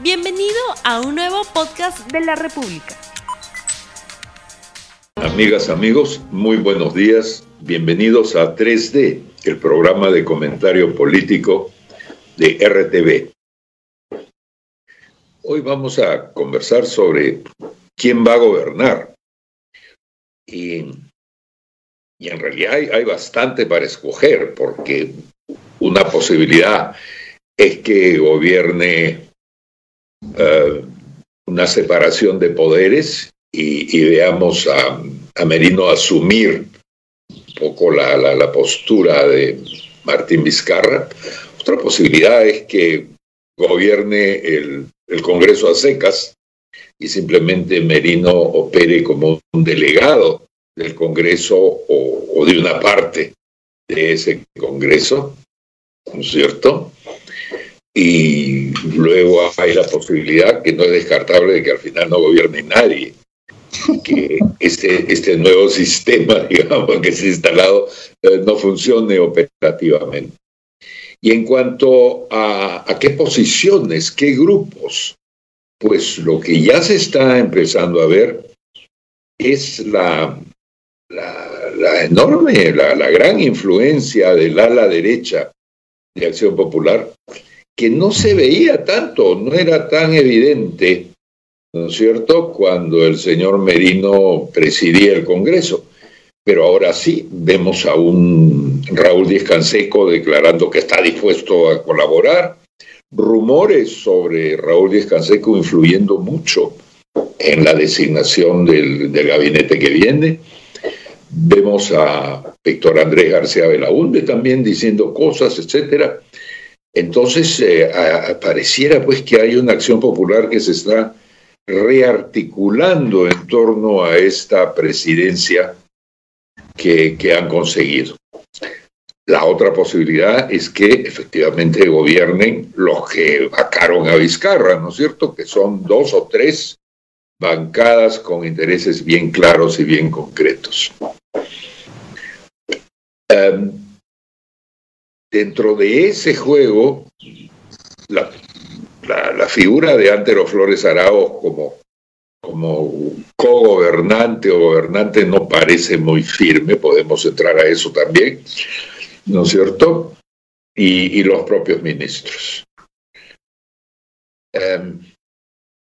Bienvenido a un nuevo podcast de la República. Amigas, amigos, muy buenos días. Bienvenidos a 3D, el programa de comentario político de RTV. Hoy vamos a conversar sobre quién va a gobernar. Y, en realidad hay, bastante para escoger, porque una posibilidad es que gobierne eh, una separación de poderes y, veamos a, Merino asumir un poco la, postura de Martín Vizcarra. Otra posibilidad es que gobierne el, Congreso a secas y simplemente Merino opere como un delegado del Congreso o, de una parte de ese Congreso, ¿no es cierto? Y luego hay la posibilidad, que no es descartable, de que al final no gobierne nadie que este, este nuevo sistema, digamos, que se ha instalado eh, no funcione operativamente. Y en cuanto a, a qué posiciones, qué grupos, pues lo que ya se está empezando a ver es la, la, enorme, la, la, gran influencia del ala derecha de Acción Popular, que no se veía tanto, no era tan evidente ¿no es cierto?, cuando el señor Merino presidía el Congreso. Pero ahora sí vemos a un Raúl Díaz Canseco declarando que está dispuesto a colaborar. Rumores sobre Raúl Díaz Canseco influyendo mucho en la designación del, gabinete que viene. Vemos a Víctor Andrés García Belaúnde también diciendo cosas, etcétera. Entonces, eh, pareciera pues que hay una acción popular que se está rearticulando en torno a esta presidencia que, han conseguido. La otra posibilidad es que efectivamente gobiernen los que vacaron a Vizcarra, ¿no es cierto? Que son dos o tres bancadas con intereses bien claros y bien concretos. Em, dentro de ese juego, la, la, figura de Antero Flores Arauz como, como co-gobernante o gobernante no parece muy firme, podemos entrar a eso también, ¿no es cierto? Y, los propios ministros. Em,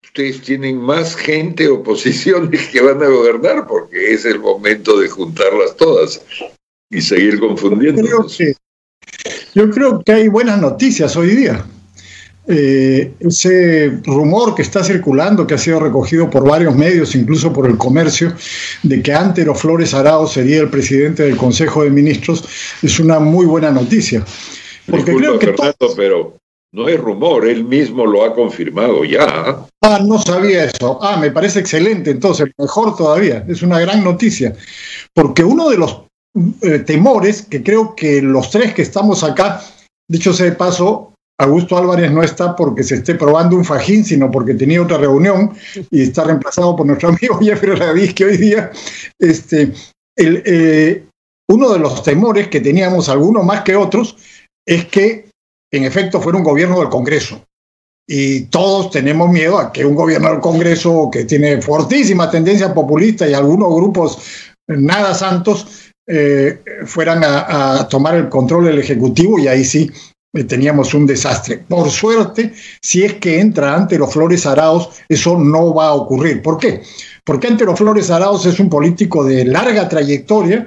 ustedes tienen más gente o posiciones que van a gobernar porque es el momento de juntarlas todas y seguir confundiéndonos. Yo creo que hay buenas noticias hoy día. Eh, ese rumor que está circulando, que ha sido recogido por varios medios, incluso por el comercio, de que Antero Flores Arao sería el presidente del Consejo de Ministros, es una muy buena noticia. Porque creo que Fernando, pero no es rumor, él mismo lo ha confirmado ya. Ah, no sabía eso. Ah, me parece excelente, entonces, mejor todavía, es una gran noticia. Porque uno de los eh, temores que creo que los tres que estamos acá, dicho sea de paso, Augusto Álvarez no está porque se esté probando un fajín, sino porque tenía otra reunión y está reemplazado por nuestro amigo Jeffrey Radís, que hoy día, este, eh, uno de los temores que teníamos, algunos más que otros, es que en efecto fuera un gobierno del Congreso. Y todos tenemos miedo a que un gobierno del Congreso que tiene fortísima tendencia populista y algunos grupos nada santos eh, fueran a, tomar el control del Ejecutivo y ahí sí eh, teníamos un desastre. Por suerte, si es que entra Antero Flores Araos, eso no va a ocurrir. ¿Por qué? Porque Antero Flores Araos es un político de larga trayectoria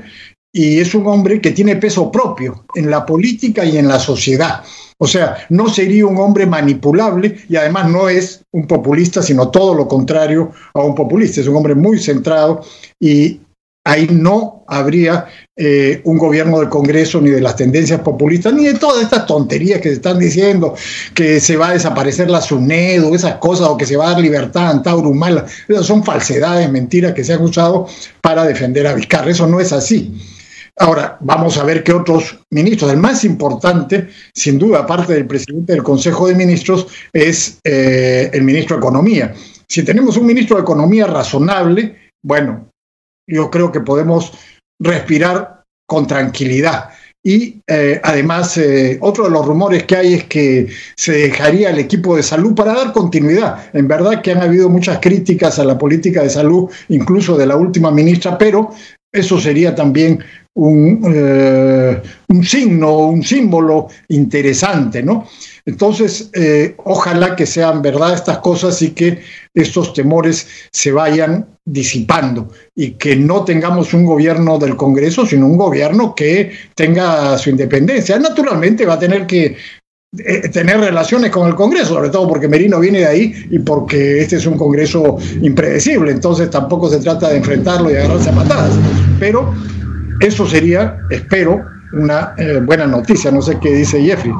y es un hombre que tiene peso propio en la política y en la sociedad. O sea, no sería un hombre manipulable y además no es un populista, sino todo lo contrario a un populista. Es un hombre muy centrado y ahí no habría eh, un gobierno del Congreso ni de las tendencias populistas, ni de todas estas tonterías que se están diciendo, que se va a desaparecer la SUNEDO, esas cosas, o que se va a dar libertad a Antauro Esas son falsedades, mentiras que se han usado para defender a Vizcarra. Eso no es así. Ahora, vamos a ver qué otros ministros. El más importante, sin duda, aparte del presidente del Consejo de Ministros, es eh, el ministro de Economía. Si tenemos un ministro de Economía razonable, bueno, yo creo que podemos respirar con tranquilidad. y eh, además eh, otro de los rumores que hay es que se dejaría el equipo de salud para dar continuidad. En verdad que han habido muchas críticas a la política de salud, incluso de la última ministra, pero eso sería también un, eh, un signo, un símbolo interesante, ¿no? Entonces, eh, ojalá que sean verdad estas cosas y que estos temores se vayan disipando y que no tengamos un gobierno del Congreso, sino un gobierno que tenga su independencia. Naturalmente va a tener que eh, tener relaciones con el Congreso, sobre todo porque Merino viene de ahí y porque este es un Congreso impredecible, entonces tampoco se trata de enfrentarlo y agarrarse a patadas. Pero eso sería, espero, una eh, buena noticia. No sé qué dice Jeffrey.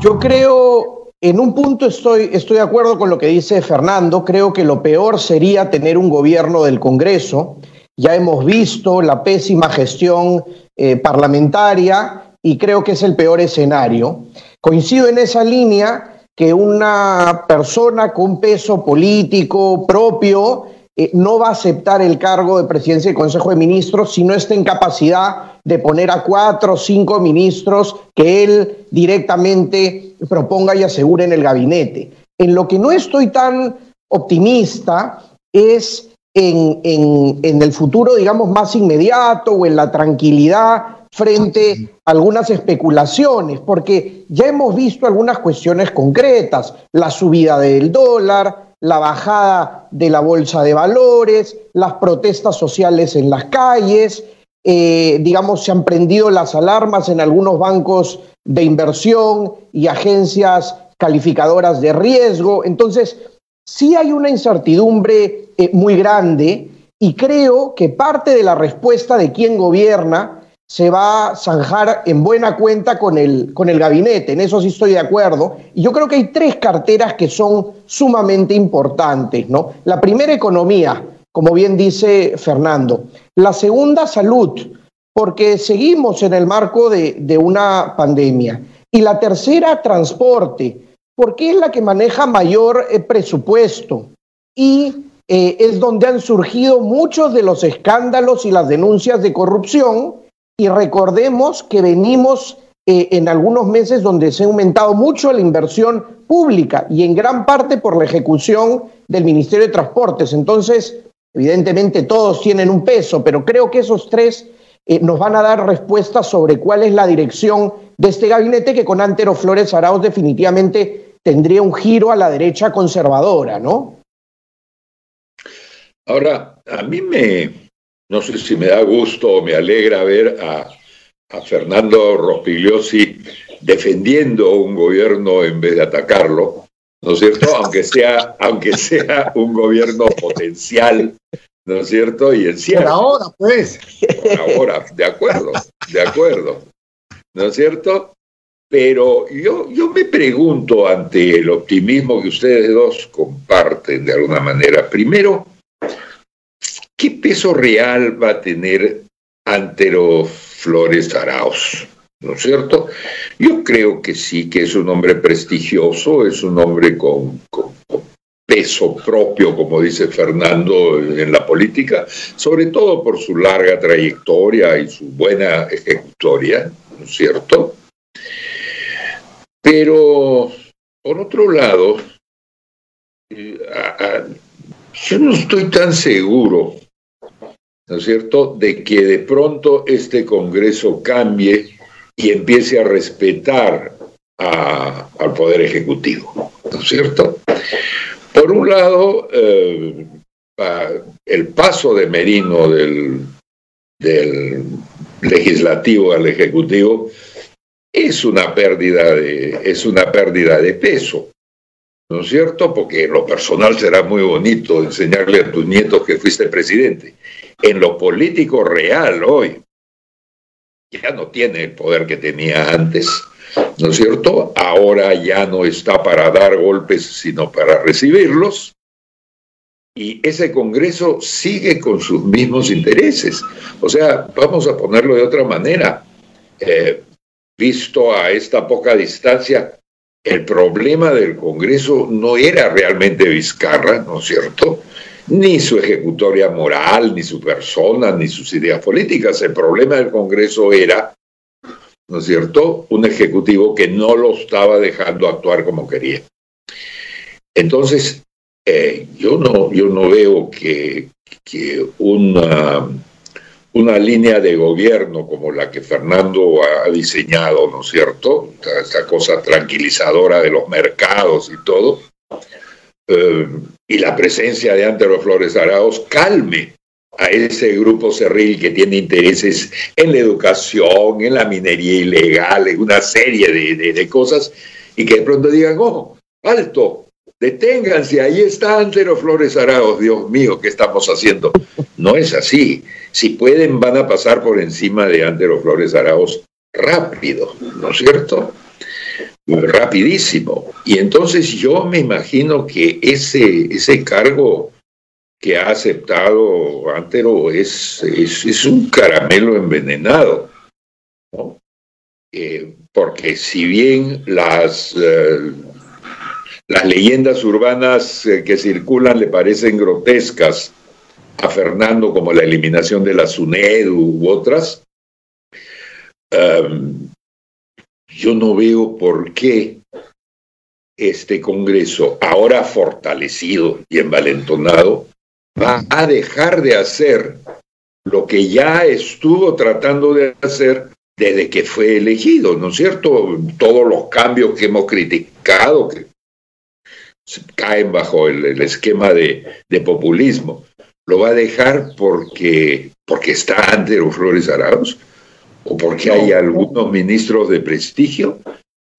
Yo creo, en un punto estoy, estoy de acuerdo con lo que dice Fernando. Creo que lo peor sería tener un gobierno del Congreso. Ya hemos visto la pésima gestión eh, parlamentaria y creo que es el peor escenario. Coincido en esa línea que una persona con peso político propio eh, no va a aceptar el cargo de presidencia del Consejo de Ministros si no está en capacidad de poner a cuatro o cinco ministros que él directamente proponga y asegure en el gabinete. En lo que no estoy tan optimista es en, en el futuro, digamos, más inmediato o en la tranquilidad frente a algunas especulaciones, porque ya hemos visto algunas cuestiones concretas, la subida del dólar, la bajada de la bolsa de valores, las protestas sociales en las calles, eh, digamos, se han prendido las alarmas en algunos bancos de inversión y agencias calificadoras de riesgo. Entonces, sí hay una incertidumbre eh, muy grande y creo que parte de la respuesta de quien gobierna se va a zanjar en buena cuenta con el, con el gabinete, en eso sí estoy de acuerdo. Y yo creo que hay tres carteras que son sumamente importantes, ¿no? La primera, economía, como bien dice Fernando. La segunda, salud, porque seguimos en el marco de, de una pandemia. Y la tercera, transporte, porque es la que maneja mayor eh, presupuesto y eh, es donde han surgido muchos de los escándalos y las denuncias de corrupción y recordemos que venimos eh, en algunos meses donde se ha aumentado mucho la inversión pública y en gran parte por la ejecución del Ministerio de Transportes. Entonces, evidentemente todos tienen un peso, pero creo que esos tres eh, nos van a dar respuestas sobre cuál es la dirección de este gabinete que con Antero Flores Arauz definitivamente tendría un giro a la derecha conservadora, ¿no? Ahora, a mí me, no sé si me da gusto o me alegra ver a, Fernando Rospigliosi defendiendo un gobierno en vez de atacarlo, ¿no es cierto? Aunque sea, aunque sea un gobierno potencial, ¿no es cierto? Y en Por ahora, pues. Por ahora, de acuerdo, de acuerdo, ¿no es cierto? Pero yo, yo me pregunto ante el optimismo que ustedes dos comparten de alguna manera, primero, ¿qué peso real va a tener Antero Flores Arauz? ¿No es cierto? Yo creo que sí, que es un hombre prestigioso, es un hombre con, peso propio, como dice Fernando, en la política, sobre todo por su larga trayectoria y su buena ejecutoria, ¿no es cierto? Pero, por otro lado, eh, yo no estoy tan seguro ¿no es cierto?, de que de pronto este Congreso cambie y empiece a respetar al Poder Ejecutivo, ¿no es cierto? Por un lado, eh, el paso de Merino del, legislativo al ejecutivo es una pérdida de, es una pérdida de peso. ¿No es cierto? Porque en lo personal será muy bonito enseñarle a tus nietos que fuiste presidente en lo político real hoy ya no tiene el poder que tenía antes, ¿no es cierto? Ahora ya no está para dar golpes, sino para recibirlos. Y ese Congreso sigue con sus mismos intereses. O sea, vamos a ponerlo de otra manera. Eh, visto a esta poca distancia, el problema del Congreso no era realmente Vizcarra, ¿no es cierto? Ni su ejecutoria moral, ni su persona, ni sus ideas políticas. El problema del Congreso era ¿no es cierto? Un ejecutivo que no lo estaba dejando actuar como quería. Entonces, eh, yo, no, yo no veo que, que una, una línea de gobierno como la que Fernando ha diseñado, ¿no es cierto? Esta, cosa tranquilizadora de los mercados y todo, eh, y la presencia de Antero Flores Araos calme a ese grupo cerril que tiene intereses en la educación, en la minería ilegal, en una serie de, cosas, y que de pronto digan, ojo, alto, deténganse, ahí está Antero Flores Araos, Dios mío, ¿qué estamos haciendo? No es así. Si pueden, van a pasar por encima de Antero Flores Araos rápido, ¿no es cierto? Rapidísimo. Y entonces yo me imagino que ese, ese cargo que ha aceptado Antero es, es, un caramelo envenenado, eh, porque si bien las, eh, las leyendas urbanas eh, que circulan le parecen grotescas a Fernando, como la eliminación de la SUNED u otras, yo no veo por qué este Congreso, ahora fortalecido y envalentonado, va a dejar de hacer lo que ya estuvo tratando de hacer desde que fue elegido, ¿no es cierto? Todos los cambios que hemos criticado que caen bajo el, esquema de, populismo, lo va a dejar porque, porque está ante los Flores Arauz o porque hay algunos ministros de prestigio.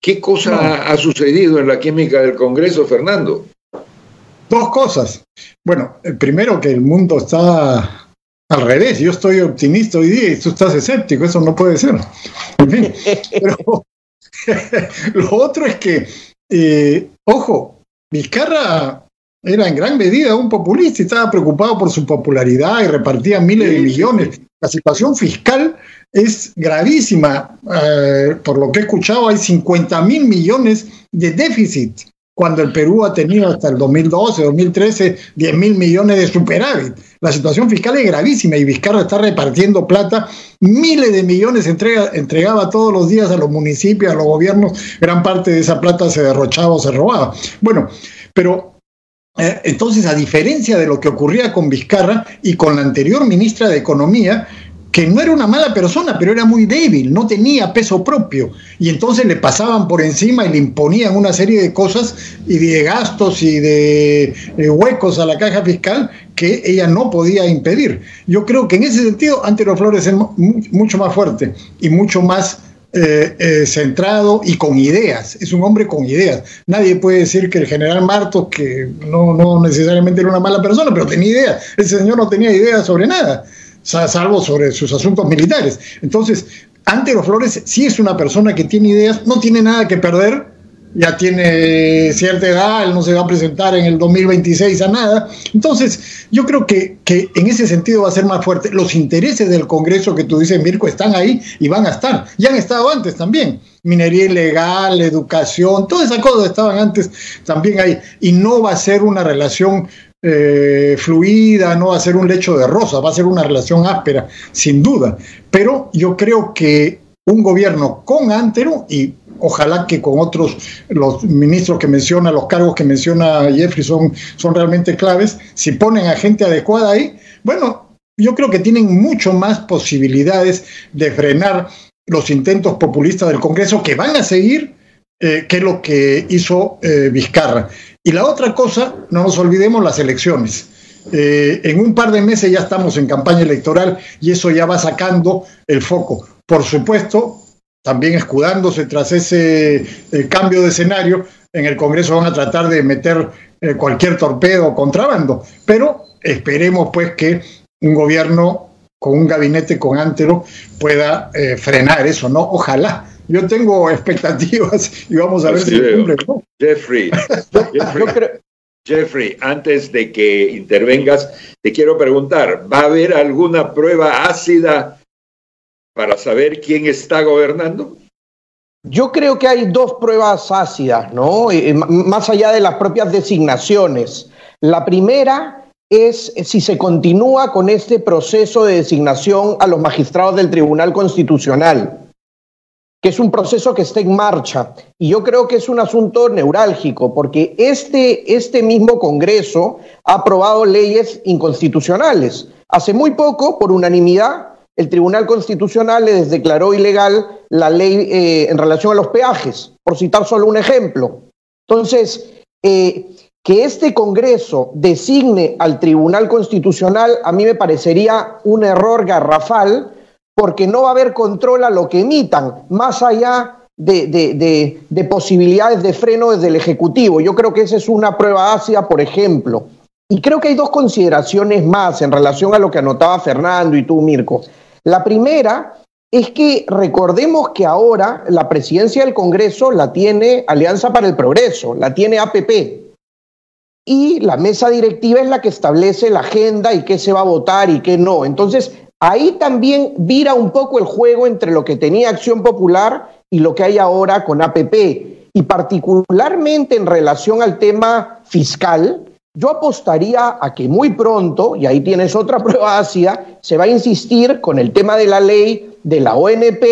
¿Qué cosa ha sucedido en la química del Congreso, Fernando? Dos cosas. Bueno, eh, primero que el mundo está al revés. Yo estoy optimista hoy día y tú estás escéptico. Eso no puede ser. En fin. Pero lo otro es que, eh, ojo, Vizcarra era en gran medida un populista y estaba preocupado por su popularidad y repartía miles de millones. La situación fiscal es gravísima. Eh, por lo que he escuchado, hay 50 mil millones de déficit cuando el Perú ha tenido hasta el 2012, 2013, 10 mil millones de superávit. La situación fiscal es gravísima y Vizcarra está repartiendo plata, miles de millones entrega, entregaba todos los días a los municipios, a los gobiernos, gran parte de esa plata se derrochaba o se robaba. Bueno, pero entonces, a diferencia de lo que ocurría con Vizcarra y con la anterior ministra de Economía, que no era una mala persona, pero era muy débil, no tenía peso propio. Y entonces le pasaban por encima y le imponían una serie de cosas y de gastos y de, huecos a la caja fiscal que ella no podía impedir. Yo creo que en ese sentido Antero Flores es mucho más fuerte y mucho más eh, eh, centrado y con ideas. Es un hombre con ideas. Nadie puede decir que el general Martos, que no, no necesariamente era una mala persona, pero tenía ideas. Ese señor no tenía ideas sobre nada salvo sobre sus asuntos militares. Entonces, Antero Flores sí es una persona que tiene ideas, no tiene nada que perder, ya tiene cierta edad, él no se va a presentar en el 2026 a nada. Entonces, yo creo que, que en ese sentido va a ser más fuerte. Los intereses del Congreso que tú dices, Mirko, están ahí y van a estar. Ya han estado antes también. Minería ilegal, educación, todas esas cosas estaban antes también ahí. Y no va a ser una relación eh, fluida, no va a ser un lecho de rosa, va a ser una relación áspera, sin duda. Pero yo creo que un gobierno con Antero y ojalá que con otros, los ministros que menciona, los cargos que menciona Jeffrey son, son realmente claves, si ponen a gente adecuada ahí, bueno, yo creo que tienen mucho más posibilidades de frenar los intentos populistas del Congreso que van a seguir eh, que lo que hizo eh, Vizcarra. Y la otra cosa, no nos olvidemos las elecciones. Eh, en un par de meses ya estamos en campaña electoral y eso ya va sacando el foco. Por supuesto, también escudándose tras ese eh, cambio de escenario, en el Congreso van a tratar de meter eh, cualquier torpedo o contrabando, pero esperemos pues que un gobierno con un gabinete con Antero pueda frenar eso, ¿no? Ojalá. Yo tengo expectativas y vamos a ver si cumple. Jeffrey, Jeffrey, antes de que intervengas, te quiero preguntar, ¿va a haber alguna prueba ácida para saber quién está gobernando? Yo creo que hay dos pruebas ácidas, ¿no? Eh, más allá de las propias designaciones. La primera es si se continúa con este proceso de designación a los magistrados del Tribunal Constitucional que es un proceso que está en marcha. Y yo creo que es un asunto neurálgico, porque este, este mismo Congreso ha aprobado leyes inconstitucionales. Hace muy poco, por unanimidad, el Tribunal Constitucional les declaró ilegal la ley eh, en relación a los peajes, por citar solo un ejemplo. Entonces, eh, que este Congreso designe al Tribunal Constitucional a mí me parecería un error garrafal porque no va a haber control a lo que emitan, más allá de, posibilidades de freno desde el Ejecutivo. Yo creo que esa es una prueba ácida, por ejemplo. Y creo que hay dos consideraciones más en relación a lo que anotaba Fernando y tú, Mirko. La primera es que recordemos que ahora la presidencia del Congreso la tiene Alianza para el Progreso, la tiene APP. Y la mesa directiva es la que establece la agenda y qué se va a votar y qué no. Entonces, Ahí también vira un poco el juego entre lo que tenía Acción Popular y lo que hay ahora con APP. Y particularmente en relación al tema fiscal, yo apostaría a que muy pronto, y ahí tienes otra prueba ácida, se va a insistir con el tema de la ley de la ONP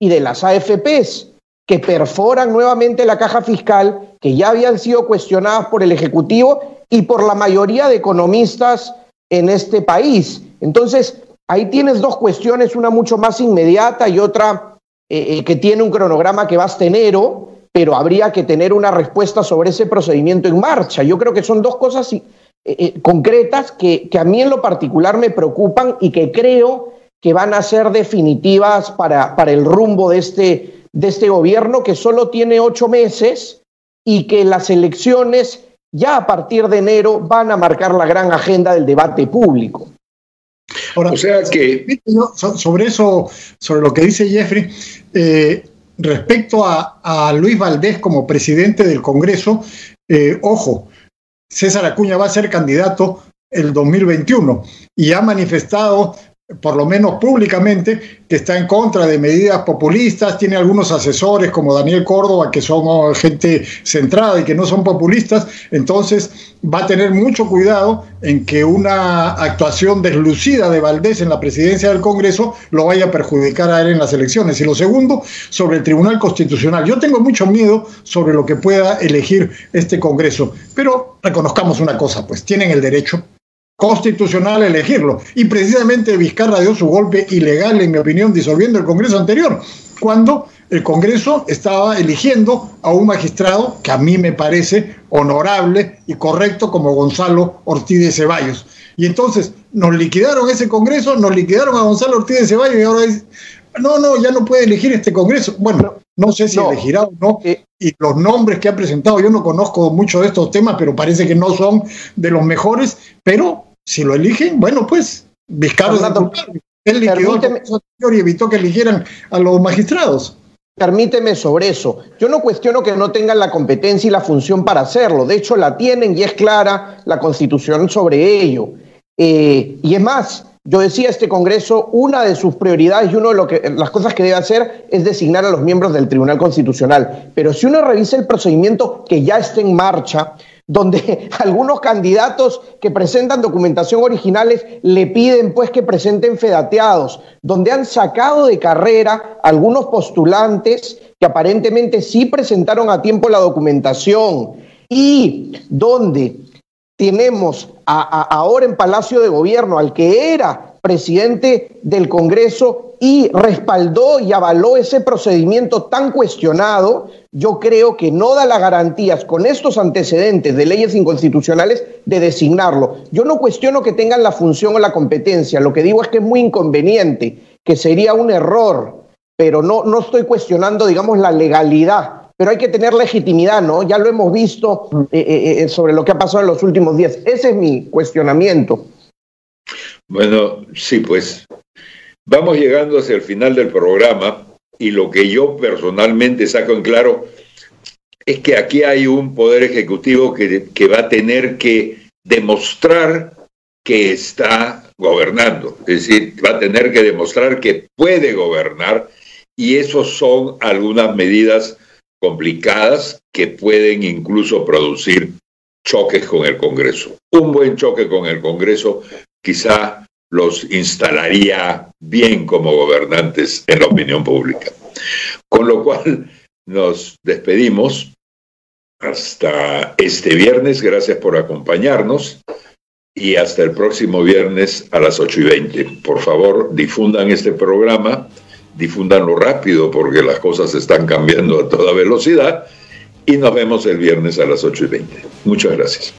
y de las AFPs, que perforan nuevamente la caja fiscal, que ya habían sido cuestionadas por el Ejecutivo y por la mayoría de economistas en este país. Entonces, Ahí tienes dos cuestiones, una mucho más inmediata y otra eh, eh, que tiene un cronograma que va hasta enero, pero habría que tener una respuesta sobre ese procedimiento en marcha. Yo creo que son dos cosas eh, concretas que, a mí en lo particular me preocupan y que creo que van a ser definitivas para, para el rumbo de este, de este gobierno que solo tiene ocho meses y que las elecciones ya a partir de enero van a marcar la gran agenda del debate público o sea que... Sobre eso, sobre lo que dice Jeffrey, eh, respecto a, Luis Valdés como presidente del Congreso, eh, ojo, César Acuña va a ser candidato el 2021 y ha manifestado por lo menos públicamente, que está en contra de medidas populistas, tiene algunos asesores como Daniel Córdoba, que son gente centrada y que no son populistas, entonces va a tener mucho cuidado en que una actuación deslucida de Valdés en la presidencia del Congreso lo vaya a perjudicar a él en las elecciones. Y lo segundo, sobre el Tribunal Constitucional. Yo tengo mucho miedo sobre lo que pueda elegir este Congreso, pero reconozcamos una cosa, pues tienen el derecho constitucional elegirlo. Y precisamente Vizcarra dio su golpe ilegal, en mi opinión, disolviendo el Congreso anterior, cuando el Congreso estaba eligiendo a un magistrado que a mí me parece honorable y correcto como Gonzalo Ortiz de Ceballos. Y entonces nos liquidaron ese Congreso, nos liquidaron a Gonzalo Ortiz de Ceballos y ahora es, no, no, ya no puede elegir este Congreso. Bueno, no sé si elegirá o no. Eh, y los nombres que ha presentado, yo no conozco mucho de estos temas, pero parece que no son de los mejores, pero si lo eligen, bueno, pues Vizcarra él liquidó y evitó que eligieran a los magistrados. Permíteme sobre eso. Yo no cuestiono que no tengan la competencia y la función para hacerlo. De hecho, la tienen y es clara la constitución sobre ello. Eh, y es más, yo decía, este Congreso, una de sus prioridades y una de lo que, las cosas que debe hacer es designar a los miembros del Tribunal Constitucional. Pero si uno revisa el procedimiento que ya está en marcha, donde algunos candidatos que presentan documentación originales le piden pues que presenten fedateados, donde han sacado de carrera algunos postulantes que aparentemente sí presentaron a tiempo la documentación y donde tenemos ahora en Palacio de Gobierno al que era presidente del Congreso y respaldó y avaló ese procedimiento tan cuestionado, yo creo que no da las garantías con estos antecedentes de leyes inconstitucionales de designarlo. Yo no cuestiono que tengan la función o la competencia, lo que digo es que es muy inconveniente, que sería un error, pero no, no estoy cuestionando, digamos, la legalidad. Pero hay que tener legitimidad, ¿no? Ya lo hemos visto eh, eh, eh, sobre lo que ha pasado en los últimos días. Ese es mi cuestionamiento. Bueno, sí, pues Vamos llegando hacia el final del programa y lo que yo personalmente saco en claro es que aquí hay un poder ejecutivo que, va a tener que demostrar que está gobernando, es decir, va a tener que demostrar que puede gobernar y eso son algunas medidas complicadas que pueden incluso producir choques con el Congreso. Un buen choque con el Congreso quizá los instalaría bien como gobernantes en la opinión pública. Con lo cual nos despedimos hasta este viernes. Gracias por acompañarnos y hasta el próximo viernes a las 8 y 20. Por favor, difundan este programa, difúndanlo rápido porque las cosas están cambiando a toda velocidad y nos vemos el viernes a las 8 y 20. Muchas gracias.